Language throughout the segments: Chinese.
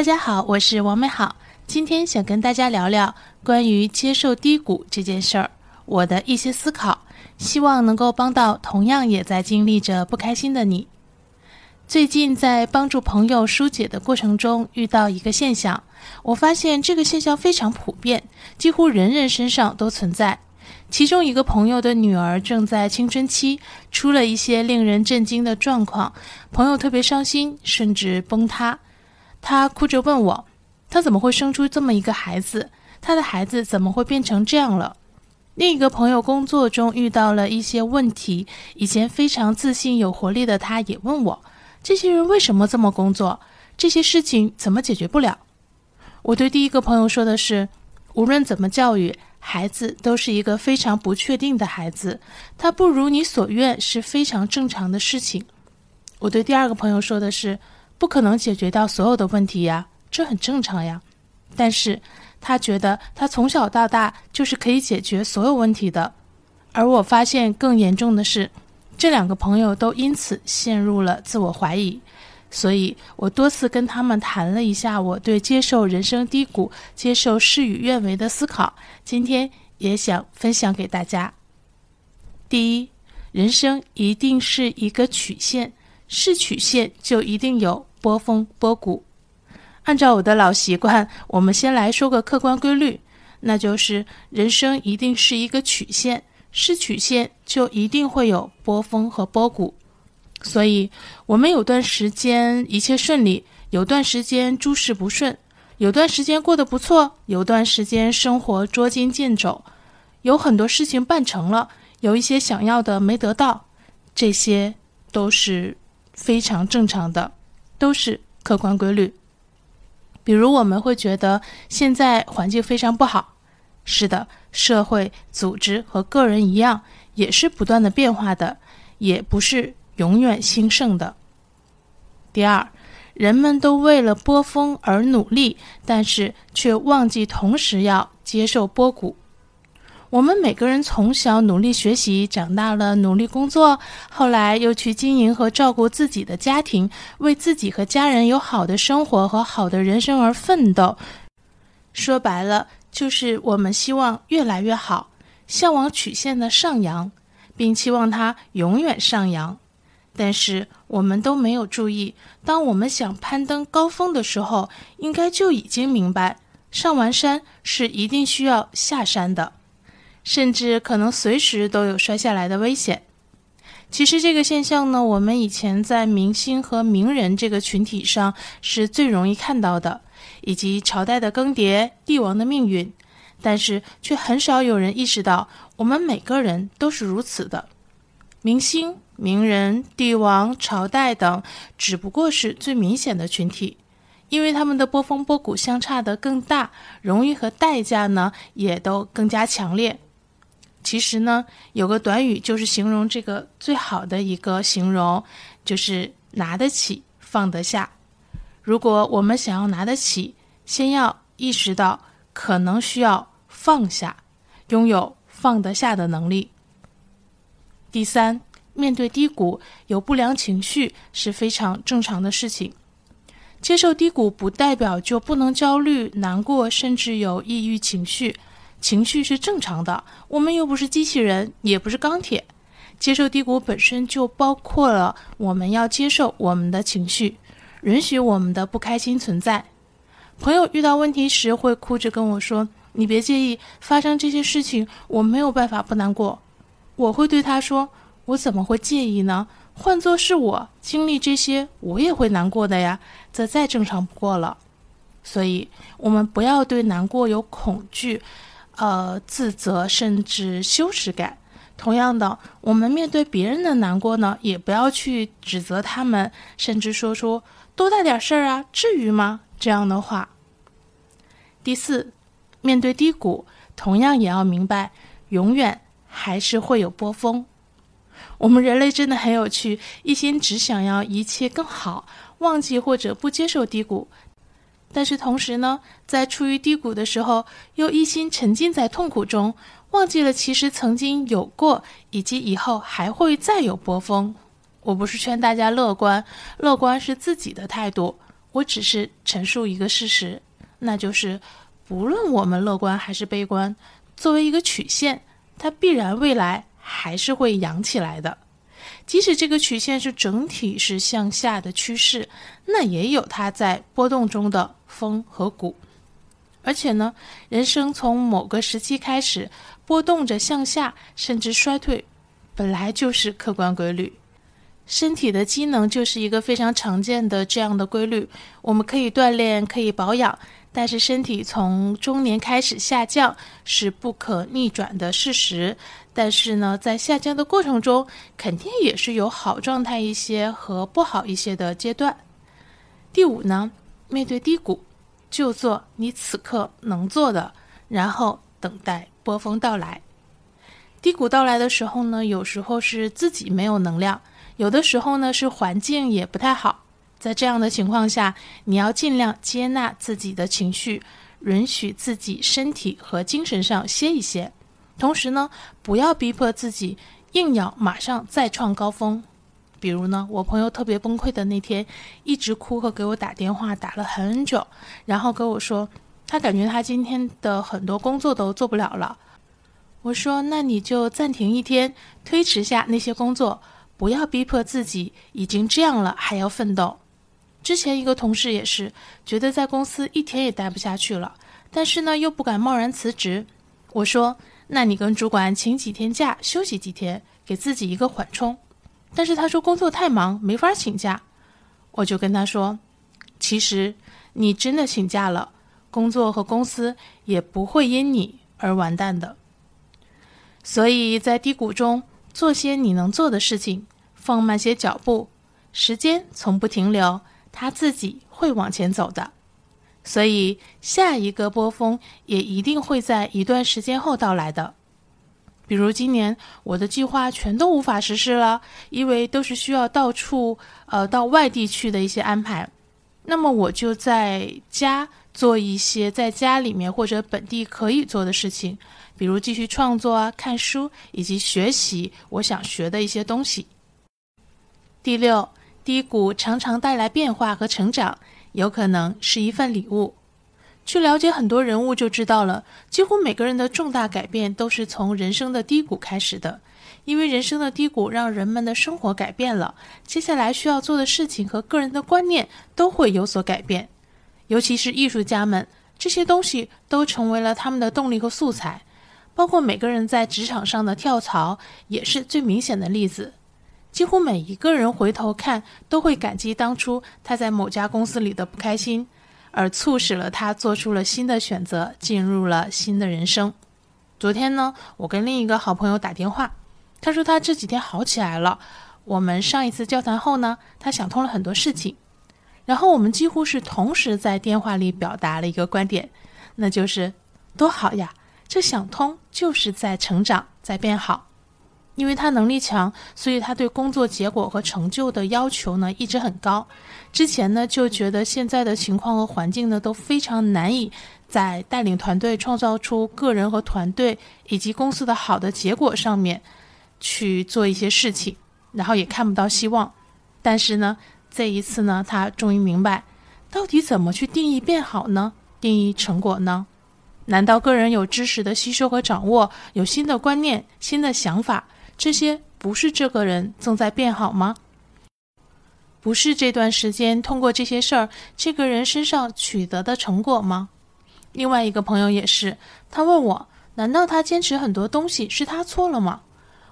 大家好，我是王美好，今天想跟大家聊聊关于接受低谷这件事儿，我的一些思考，希望能够帮到同样也在经历着不开心的你。最近在帮助朋友疏解的过程中，遇到一个现象，我发现这个现象非常普遍，几乎人人身上都存在。其中一个朋友的女儿正在青春期，出了一些令人震惊的状况，朋友特别伤心，甚至崩塌。他哭着问我：“他怎么会生出这么一个孩子？他的孩子怎么会变成这样了？”另一个朋友工作中遇到了一些问题，以前非常自信有活力的他，也问我：“这些人为什么这么工作？这些事情怎么解决不了？”我对第一个朋友说的是：“无论怎么教育孩子，都是一个非常不确定的孩子，他不如你所愿是非常正常的事情。”我对第二个朋友说的是。不可能解决到所有的问题呀，这很正常呀。但是他觉得他从小到大就是可以解决所有问题的。而我发现更严重的是，这两个朋友都因此陷入了自我怀疑。所以我多次跟他们谈了一下我对接受人生低谷、接受事与愿违的思考。今天也想分享给大家。第一，人生一定是一个曲线，是曲线就一定有。波峰波谷，按照我的老习惯，我们先来说个客观规律，那就是人生一定是一个曲线，是曲线就一定会有波峰和波谷。所以，我们有段时间一切顺利，有段时间诸事不顺，有段时间过得不错，有段时间生活捉襟见肘，有很多事情办成了，有一些想要的没得到，这些都是非常正常的。都是客观规律。比如，我们会觉得现在环境非常不好。是的，社会、组织和个人一样，也是不断的变化的，也不是永远兴盛的。第二，人们都为了波峰而努力，但是却忘记同时要接受波谷。我们每个人从小努力学习，长大了努力工作，后来又去经营和照顾自己的家庭，为自己和家人有好的生活和好的人生而奋斗。说白了，就是我们希望越来越好，向往曲线的上扬，并期望它永远上扬。但是我们都没有注意，当我们想攀登高峰的时候，应该就已经明白，上完山是一定需要下山的。甚至可能随时都有摔下来的危险。其实这个现象呢，我们以前在明星和名人这个群体上是最容易看到的，以及朝代的更迭、帝王的命运，但是却很少有人意识到，我们每个人都是如此的。明星、名人、帝王、朝代等，只不过是最明显的群体，因为他们的波峰波谷相差的更大，荣誉和代价呢，也都更加强烈。其实呢，有个短语就是形容这个最好的一个形容，就是拿得起放得下。如果我们想要拿得起，先要意识到可能需要放下，拥有放得下的能力。第三，面对低谷，有不良情绪是非常正常的事情。接受低谷不代表就不能焦虑、难过，甚至有抑郁情绪。情绪是正常的，我们又不是机器人，也不是钢铁。接受低谷本身就包括了我们要接受我们的情绪，允许我们的不开心存在。朋友遇到问题时会哭着跟我说：“你别介意，发生这些事情，我没有办法不难过。”我会对他说：“我怎么会介意呢？换作是我经历这些，我也会难过的呀，这再正常不过了。”所以，我们不要对难过有恐惧。呃，自责甚至羞耻感。同样的，我们面对别人的难过呢，也不要去指责他们，甚至说出“多大点事儿啊，至于吗？”这样的话。第四，面对低谷，同样也要明白，永远还是会有波峰。我们人类真的很有趣，一心只想要一切更好，忘记或者不接受低谷。但是同时呢，在处于低谷的时候，又一心沉浸在痛苦中，忘记了其实曾经有过，以及以后还会再有波峰。我不是劝大家乐观，乐观是自己的态度。我只是陈述一个事实，那就是不论我们乐观还是悲观，作为一个曲线，它必然未来还是会扬起来的。即使这个曲线是整体是向下的趋势，那也有它在波动中的峰和谷。而且呢，人生从某个时期开始波动着向下，甚至衰退，本来就是客观规律。身体的机能就是一个非常常见的这样的规律。我们可以锻炼，可以保养，但是身体从中年开始下降是不可逆转的事实。但是呢，在下降的过程中，肯定也是有好状态一些和不好一些的阶段。第五呢，面对低谷，就做你此刻能做的，然后等待波峰到来。低谷到来的时候呢，有时候是自己没有能量，有的时候呢是环境也不太好。在这样的情况下，你要尽量接纳自己的情绪，允许自己身体和精神上歇一歇。同时呢，不要逼迫自己硬要马上再创高峰。比如呢，我朋友特别崩溃的那天，一直哭和给我打电话打了很久，然后跟我说，他感觉他今天的很多工作都做不了了。我说，那你就暂停一天，推迟下那些工作，不要逼迫自己，已经这样了还要奋斗。之前一个同事也是，觉得在公司一天也待不下去了，但是呢又不敢贸然辞职。我说。那你跟主管请几天假，休息几天，给自己一个缓冲。但是他说工作太忙，没法请假。我就跟他说，其实你真的请假了，工作和公司也不会因你而完蛋的。所以在低谷中做些你能做的事情，放慢些脚步，时间从不停留，他自己会往前走的。所以，下一个波峰也一定会在一段时间后到来的。比如今年我的计划全都无法实施了，因为都是需要到处呃到外地去的一些安排。那么我就在家做一些在家里面或者本地可以做的事情，比如继续创作啊、看书以及学习我想学的一些东西。第六，低谷常常带来变化和成长。有可能是一份礼物。去了解很多人物就知道了，几乎每个人的重大改变都是从人生的低谷开始的。因为人生的低谷让人们的生活改变了，接下来需要做的事情和个人的观念都会有所改变。尤其是艺术家们，这些东西都成为了他们的动力和素材。包括每个人在职场上的跳槽，也是最明显的例子。几乎每一个人回头看，都会感激当初他在某家公司里的不开心，而促使了他做出了新的选择，进入了新的人生。昨天呢，我跟另一个好朋友打电话，他说他这几天好起来了。我们上一次交谈后呢，他想通了很多事情，然后我们几乎是同时在电话里表达了一个观点，那就是多好呀！这想通就是在成长，在变好。因为他能力强，所以他对工作结果和成就的要求呢一直很高。之前呢就觉得现在的情况和环境呢都非常难以在带领团队创造出个人和团队以及公司的好的结果上面去做一些事情，然后也看不到希望。但是呢这一次呢他终于明白，到底怎么去定义变好呢？定义成果呢？难道个人有知识的吸收和掌握，有新的观念、新的想法？这些不是这个人正在变好吗？不是这段时间通过这些事儿，这个人身上取得的成果吗？另外一个朋友也是，他问我：难道他坚持很多东西是他错了吗？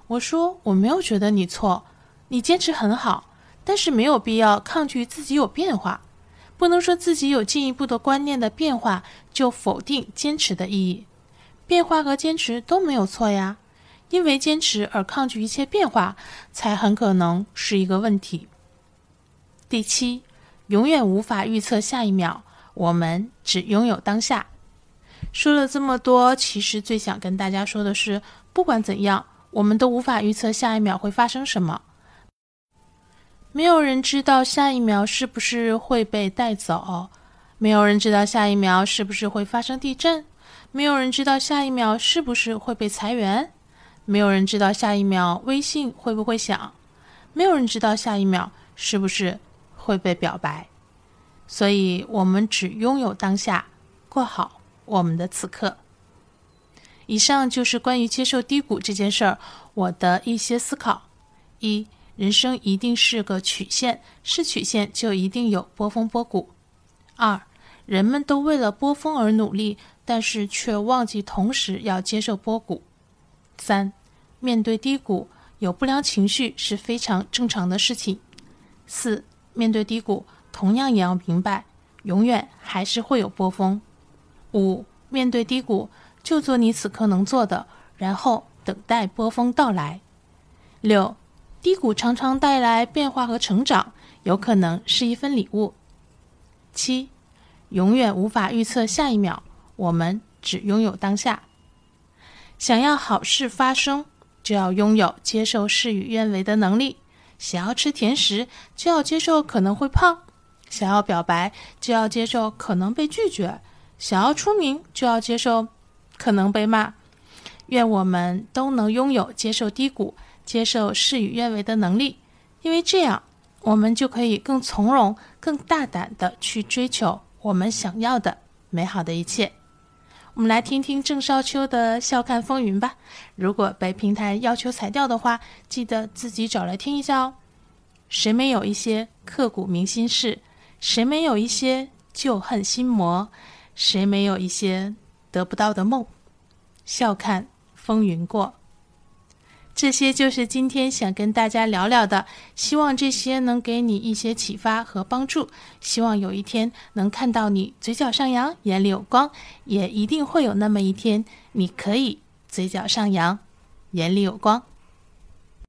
我说：我没有觉得你错，你坚持很好，但是没有必要抗拒自己有变化，不能说自己有进一步的观念的变化就否定坚持的意义。变化和坚持都没有错呀。因为坚持而抗拒一切变化，才很可能是一个问题。第七，永远无法预测下一秒，我们只拥有当下。说了这么多，其实最想跟大家说的是，不管怎样，我们都无法预测下一秒会发生什么。没有人知道下一秒是不是会被带走，没有人知道下一秒是不是会发生地震，没有人知道下一秒是不是会被裁员。没有人知道下一秒微信会不会响，没有人知道下一秒是不是会被表白。所以我们只拥有当下，过好我们的此刻。以上就是关于接受低谷这件事儿我的一些思考。一，人生一定是个曲线，是曲线就一定有波峰波谷。二，人们都为了波峰而努力，但是却忘记同时要接受波谷。三，面对低谷，有不良情绪是非常正常的事情。四，面对低谷，同样也要明白，永远还是会有波峰。五，面对低谷，就做你此刻能做的，然后等待波峰到来。六，低谷常常带来变化和成长，有可能是一份礼物。七，永远无法预测下一秒，我们只拥有当下。想要好事发生，就要拥有接受事与愿违的能力。想要吃甜食，就要接受可能会胖；想要表白，就要接受可能被拒绝；想要出名，就要接受可能被骂。愿我们都能拥有接受低谷、接受事与愿违的能力，因为这样，我们就可以更从容、更大胆的去追求我们想要的美好的一切。我们来听听郑少秋的《笑看风云》吧。如果被平台要求裁掉的话，记得自己找来听一下哦。谁没有一些刻骨铭心事？谁没有一些旧恨心魔？谁没有一些得不到的梦？笑看风云过。这些就是今天想跟大家聊聊的，希望这些能给你一些启发和帮助。希望有一天能看到你嘴角上扬，眼里有光，也一定会有那么一天，你可以嘴角上扬，眼里有光。